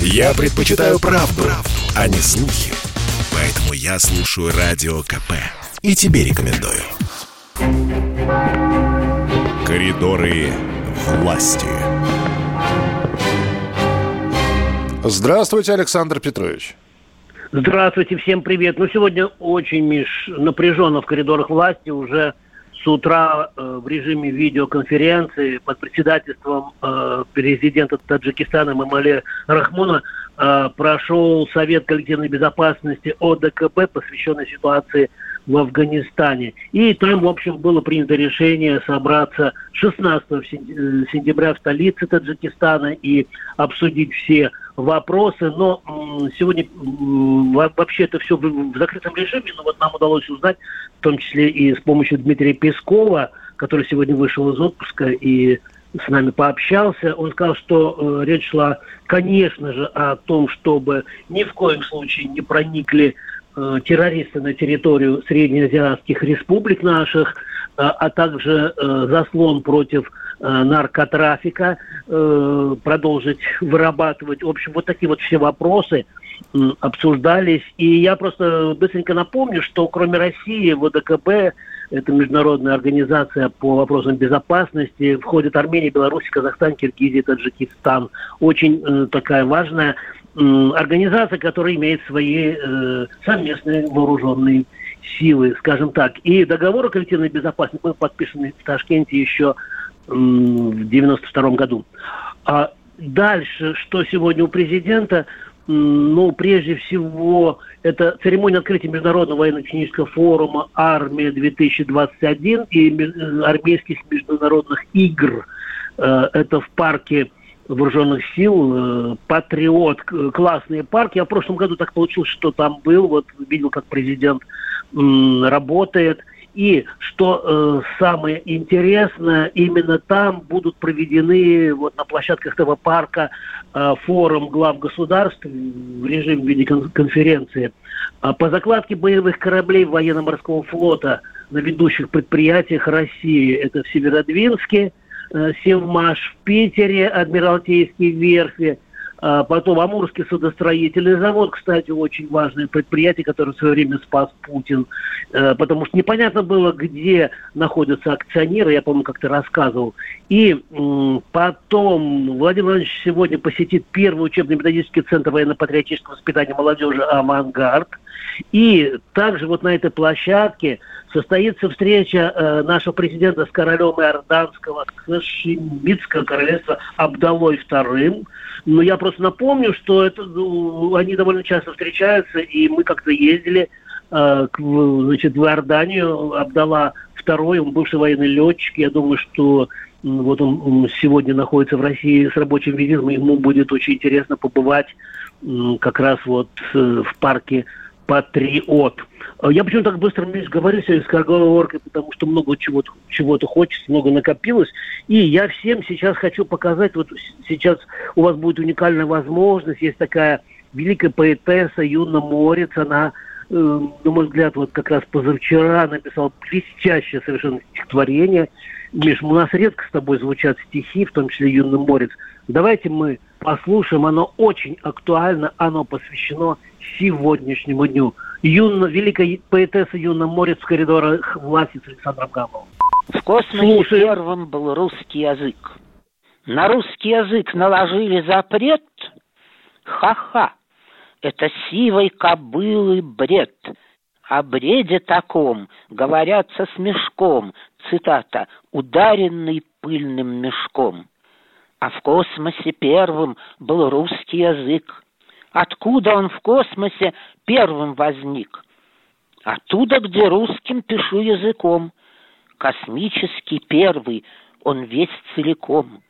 Я предпочитаю правду, правду, а не слухи. Поэтому я слушаю Радио КП. И тебе рекомендую. Коридоры власти. Здравствуйте, Александр Петрович. Здравствуйте, всем привет. Ну, сегодня очень, Миш, напряженно в коридорах власти. Уже с утра э, в режиме видеоконференции под председательством э, президента Таджикистана Мамале Рахмона э, прошел Совет коллективной безопасности ОДКБ, посвященный ситуации в Афганистане. И там, в общем, было принято решение собраться 16 сентября в столице Таджикистана и обсудить все вопросы, но сегодня вообще это все в закрытом режиме, но вот нам удалось узнать, в том числе и с помощью Дмитрия Пескова, который сегодня вышел из отпуска и с нами пообщался, он сказал, что э, речь шла, конечно же, о том, чтобы ни в коем случае не проникли э, террористы на территорию среднеазиатских республик наших, э, а также э, заслон против Э, наркотрафика, продолжить вырабатывать. В общем, вот такие вот все вопросы обсуждались. И я просто быстренько напомню, что кроме России в ОДКБ, это международная организация по вопросам безопасности, входят Армения, Беларусь, Казахстан, Киргизия, Таджикистан. Очень э, такая важная э, организация, которая имеет свои э, совместные вооруженные силы, скажем так. И договор о коллективной безопасности был подписан в Ташкенте еще в 92 году. А дальше, что сегодня у президента, ну, прежде всего, это церемония открытия Международного военно-технического форума «Армия-2021» и э, армейских международных игр. Э, это в парке вооруженных сил, э, Патриот, классные парки. Я в прошлом году так получилось, что там был, вот видел, как президент работает – и что э, самое интересное, именно там будут проведены вот на площадках этого парка э, форум глав государств в режиме видеоконференции э, по закладке боевых кораблей военно-морского флота на ведущих предприятиях России. Это в Северодвинске, э, Севмаш в Питере, Адмиралтейские верфи – потом Амурский судостроительный завод, кстати, очень важное предприятие, которое в свое время спас Путин, э, потому что непонятно было, где находятся акционеры, я, помню, как ты рассказывал. И потом Владимир Владимирович сегодня посетит первый учебно-методический центр военно-патриотического воспитания молодежи «Авангард». И также вот на этой площадке состоится встреча э, нашего президента с королем Иорданского Хашимитского королевства Абдалой II. Но я просто напомню, что это, ну, они довольно часто встречаются, и мы как-то ездили э, к, значит, в Иорданию. Абдала II, он бывший военный летчик. Я думаю, что вот он сегодня находится в России с рабочим визитом, ему будет очень интересно побывать как раз вот э, в парке патриот. А я почему так быстро Миш, говорю сегодня с скороговоркой, потому что много чего-то чего хочется, много накопилось. И я всем сейчас хочу показать, вот сейчас у вас будет уникальная возможность, есть такая великая поэтесса Юна Морец, она, э, на мой взгляд, вот как раз позавчера написала блестящее совершенно стихотворение. Миш, у нас редко с тобой звучат стихи, в том числе Юна Морец. Давайте мы послушаем, оно очень актуально, оно посвящено сегодняшнему дню. Юна, великая поэтесса Юна Морец в коридорах власти с Александром Гамовым. В космосе Слушай. первым был русский язык. На русский язык наложили запрет. Ха-ха, это сивой кобылы бред. О бреде таком говорят со смешком, цитата, ударенный пыльным мешком. А в космосе первым был русский язык. Откуда он в космосе первым возник? Оттуда, где русским пишу языком. Космический первый, он весь целиком.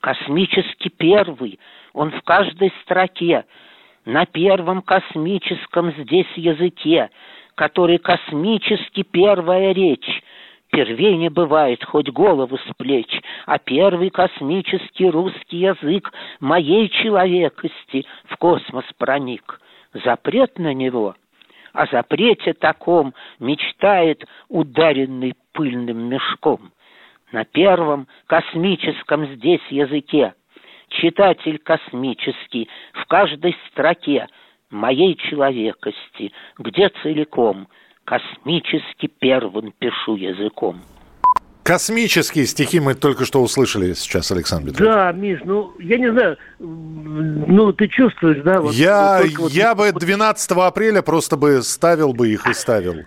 Космический первый, он в каждой строке, на первом космическом здесь языке, который космически первая речь, Первей не бывает хоть голову с плеч, а первый космический русский язык моей человекости в космос проник. Запрет на него, о запрете таком мечтает ударенный пыльным мешком. На первом космическом здесь языке читатель космический, в каждой строке моей человекости, где целиком космически первым пишу языком. Космические стихи мы только что услышали сейчас, Александр Петрович. Да, Миш, ну, я не знаю, ну, ты чувствуешь, да? Вот, я вот, я вот, бы 12 апреля просто бы ставил бы их и ставил.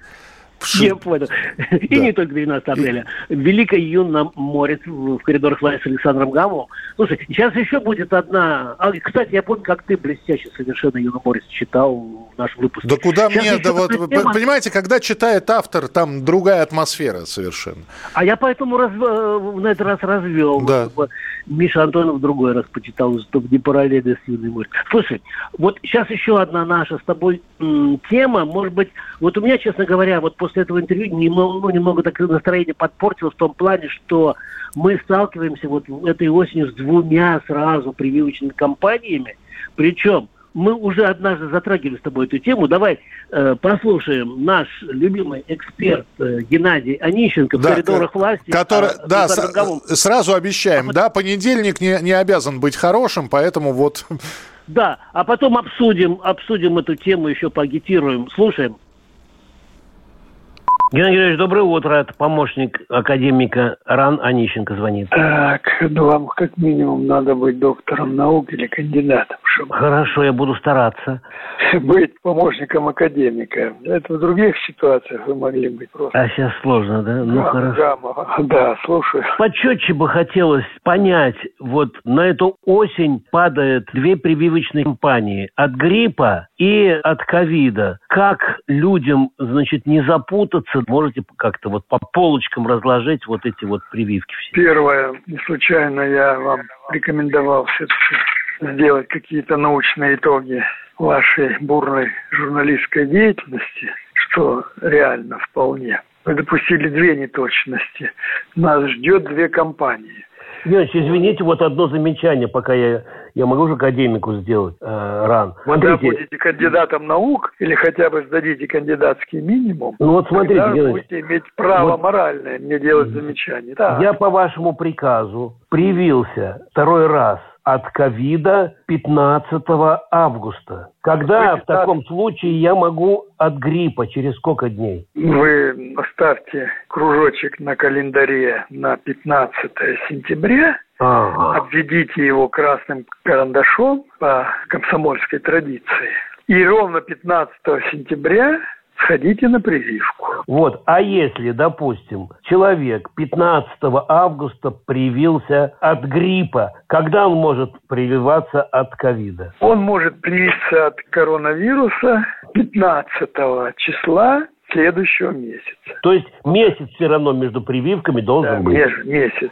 Я понял. И не только 12 апреля. Великая Юна Морец в коридорах власти с Александром Гамовым. Слушай, сейчас еще будет одна... А, кстати, я помню, как ты блестяще совершенно Юна Морец читал наш выпуск. Да куда мне... Да вот, тема... Понимаете, когда читает автор, там другая атмосфера совершенно. А я поэтому раз, э, на этот раз развел. Да. Миша Антонов в другой раз почитал, чтобы не параллельно с Юной Морец. Слушай, вот сейчас еще одна наша с тобой м, тема. Может быть, вот у меня, честно говоря, вот после этого интервью немного, ну, немного так настроение подпортилось в том плане, что мы сталкиваемся вот этой осенью с двумя сразу прививочными кампаниями. Причем мы уже однажды затрагивали с тобой эту тему. Давай э, послушаем наш любимый эксперт э, Геннадий Онищенко в коридорах власти. Который, а, да, с, сразу обещаем, а, да, понедельник не, не обязан быть хорошим, поэтому вот... Да, а потом обсудим, обсудим эту тему, еще поагитируем. Слушаем. Геннадий Георгиевич, доброе утро. Это помощник академика Ран Онищенко звонит. Так, ну вам как минимум надо быть доктором наук или кандидатом. Чтобы... Хорошо, я буду стараться. Быть помощником академика. Это в других ситуациях вы могли быть просто. А сейчас сложно, да? Ну, да, хорошо. Да, да, слушаю. Почетче бы хотелось понять, вот на эту осень падает две прививочные кампании. От гриппа и от ковида. Как людям, значит, не запутаться можете как-то вот по полочкам разложить вот эти вот прививки все? Первое, не случайно я вам рекомендовал все-таки сделать какие-то научные итоги вашей бурной журналистской деятельности, что реально вполне. Вы допустили две неточности. Нас ждет две компании. Георгиевич, извините, вот одно замечание, пока я, я могу же академику сделать э, ран. Смотрите. Когда будете кандидатом наук или хотя бы сдадите кандидатский минимум, ну вот смотрите, тогда будете иметь право вот, моральное мне делать замечания. Да. Я по вашему приказу привился второй раз от ковида 15 августа. Когда в таком случае я могу от гриппа? Через сколько дней? Вы поставьте кружочек на календаре на 15 сентября, ага. обведите его красным карандашом по комсомольской традиции. И ровно 15 сентября сходите на прививку. Вот, а если, допустим, человек 15 августа привился от гриппа, когда он может прививаться от ковида? Он может привиться от коронавируса 15 числа следующего месяца. То есть месяц все равно между прививками должен да, быть? месяц.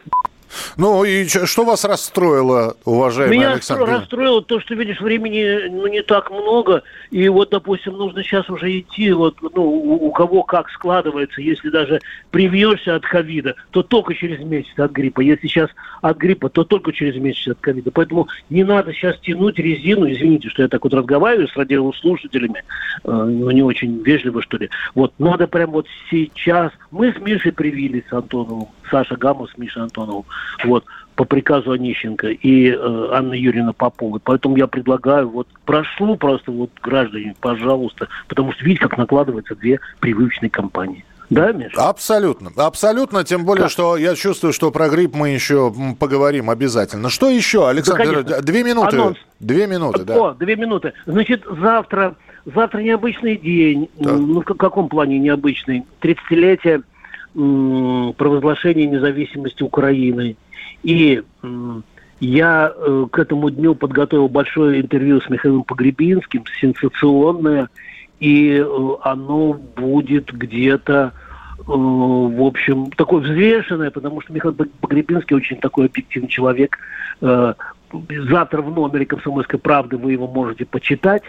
Ну и что вас расстроило, уважаемый Меня Александр? Меня расстроило то, что, видишь, времени ну, не так много, и вот, допустим, нужно сейчас уже идти, вот, ну, у, у кого как складывается, если даже привьешься от ковида, то только через месяц от гриппа, если сейчас от гриппа, то только через месяц от ковида, поэтому не надо сейчас тянуть резину, извините, что я так вот разговариваю с радиослушателями, э, ну, не очень вежливо, что ли, вот, надо прям вот сейчас, мы с Мишей привились с Антоновым, Саша Гамов с Мишей Антоновым, вот, по приказу Онищенко и э, Анны Юрьевны Поповой. Поэтому я предлагаю, вот, прошу просто, вот, граждане, пожалуйста, потому что видите, как накладываются две привычные компании. Да, Миша? Абсолютно. Абсолютно, тем более, как? что я чувствую, что про грипп мы еще поговорим обязательно. Что еще, Александр? Да, две минуты. Анонс. Две минуты, да. О, две минуты. Значит, завтра, завтра необычный день. Так. Ну, в каком плане необычный? 30-летие провозглашения независимости Украины. И я э, к этому дню подготовил большое интервью с Михаилом Погребинским, сенсационное, и э, оно будет где-то, э, в общем, такое взвешенное, потому что Михаил Погребинский очень такой объективный человек. Завтра в номере «Комсомольской правды» вы его можете почитать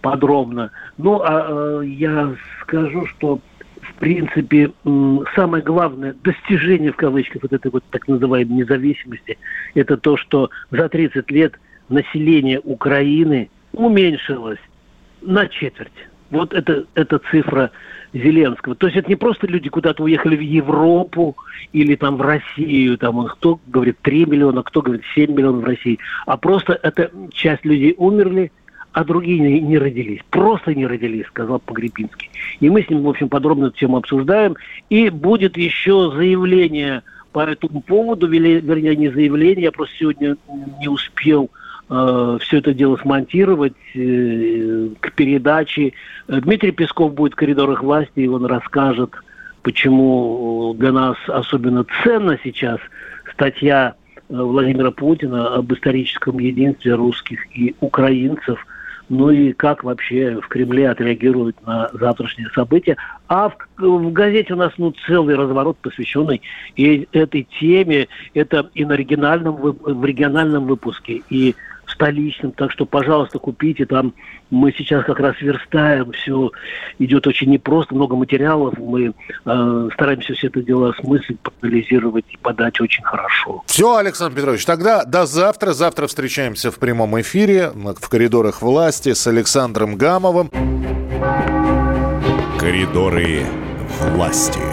подробно. Ну, а я скажу, что в принципе, самое главное достижение, в кавычках, вот этой вот так называемой независимости, это то, что за 30 лет население Украины уменьшилось на четверть. Вот это, это цифра Зеленского. То есть это не просто люди куда-то уехали в Европу или там в Россию, там кто говорит 3 миллиона, кто говорит 7 миллионов в России, а просто это часть людей умерли, а другие не, не родились. Просто не родились, сказал Погребинский. И мы с ним, в общем, подробно эту тему обсуждаем. И будет еще заявление по этому поводу, вернее, не заявление, я просто сегодня не успел э, все это дело смонтировать э, к передаче. Дмитрий Песков будет в коридорах власти, и он расскажет, почему для нас особенно ценна сейчас статья э, Владимира Путина об историческом единстве русских и украинцев – ну и как вообще в Кремле отреагируют на завтрашние события. А в, в газете у нас ну, целый разворот, посвященный и этой теме. Это и на оригинальном, в региональном выпуске, и столичным. Так что, пожалуйста, купите. Там мы сейчас как раз верстаем. Все идет очень непросто, много материалов. Мы э, стараемся все это дело осмыслить, проанализировать и подать очень хорошо. Все, Александр Петрович, тогда до завтра. Завтра встречаемся в прямом эфире в коридорах власти с Александром Гамовым. Коридоры власти.